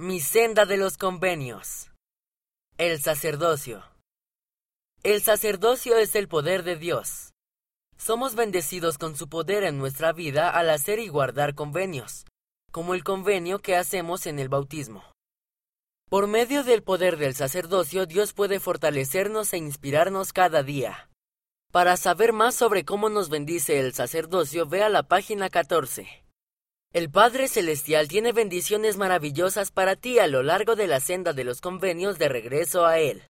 Mi senda de los convenios. El sacerdocio. El sacerdocio es el poder de Dios. Somos bendecidos con su poder en nuestra vida al hacer y guardar convenios, como el convenio que hacemos en el bautismo. Por medio del poder del sacerdocio, Dios puede fortalecernos e inspirarnos cada día. Para saber más sobre cómo nos bendice el sacerdocio, vea la página 14. El Padre Celestial tiene bendiciones maravillosas para ti a lo largo de la senda de los convenios de regreso a Él.